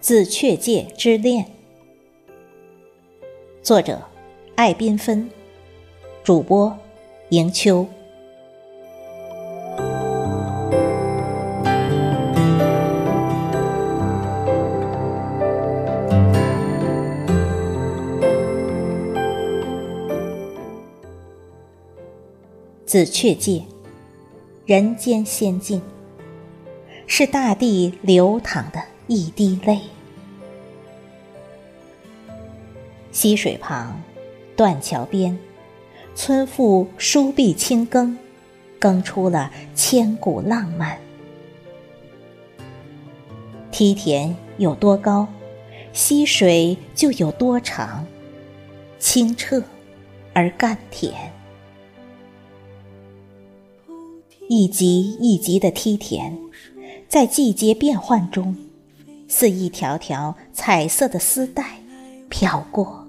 紫雀界之恋，作者：艾缤纷，主播：迎秋。紫雀界，人间仙境，是大地流淌的一滴泪。溪水旁，断桥边，村妇梳篦轻耕，耕出了千古浪漫。梯田有多高，溪水就有多长，清澈而甘甜。一级一级的梯田，在季节变换中，似一条条彩色的丝带飘过。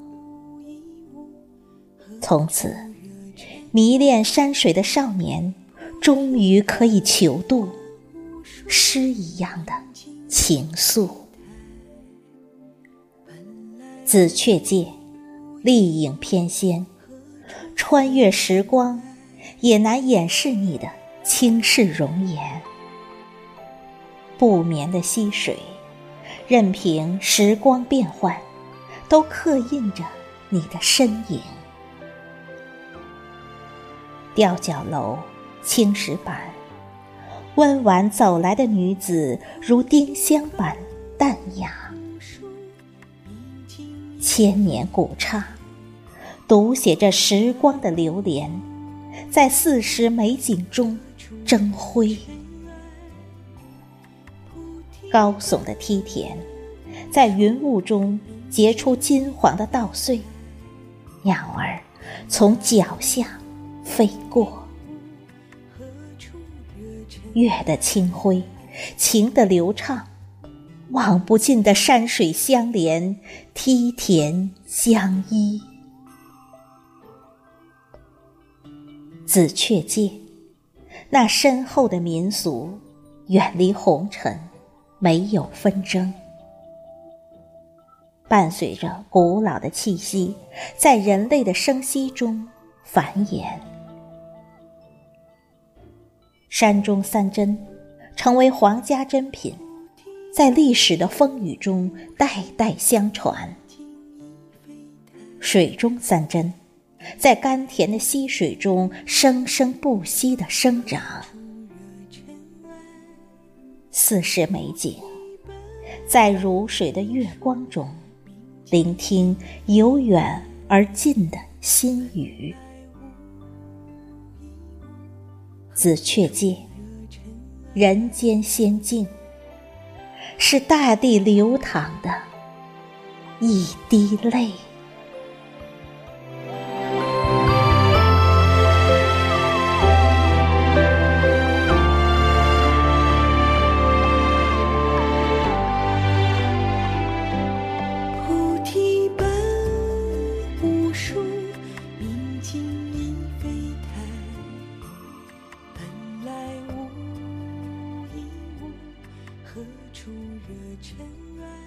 从此，迷恋山水的少年，终于可以求渡诗一样的情愫。紫雀界，丽影翩跹，穿越时光，也难掩饰你的。轻视容颜，不眠的溪水，任凭时光变换，都刻印着你的身影。吊脚楼，青石板，温婉走来的女子，如丁香般淡雅。千年古刹，读写着时光的流连，在四时美景中。争辉，高耸的梯田，在云雾中结出金黄的稻穗，鸟儿从脚下飞过。月的清辉，情的流畅，望不尽的山水相连，梯田相依。紫雀界。那深厚的民俗，远离红尘，没有纷争，伴随着古老的气息，在人类的生息中繁衍。山中三珍，成为皇家珍品，在历史的风雨中代代相传。水中三珍。在甘甜的溪水中生生不息的生长，四时美景，在如水的月光中，聆听由远而近的心语。紫雀界，人间仙境，是大地流淌的一滴泪。如月尘埃。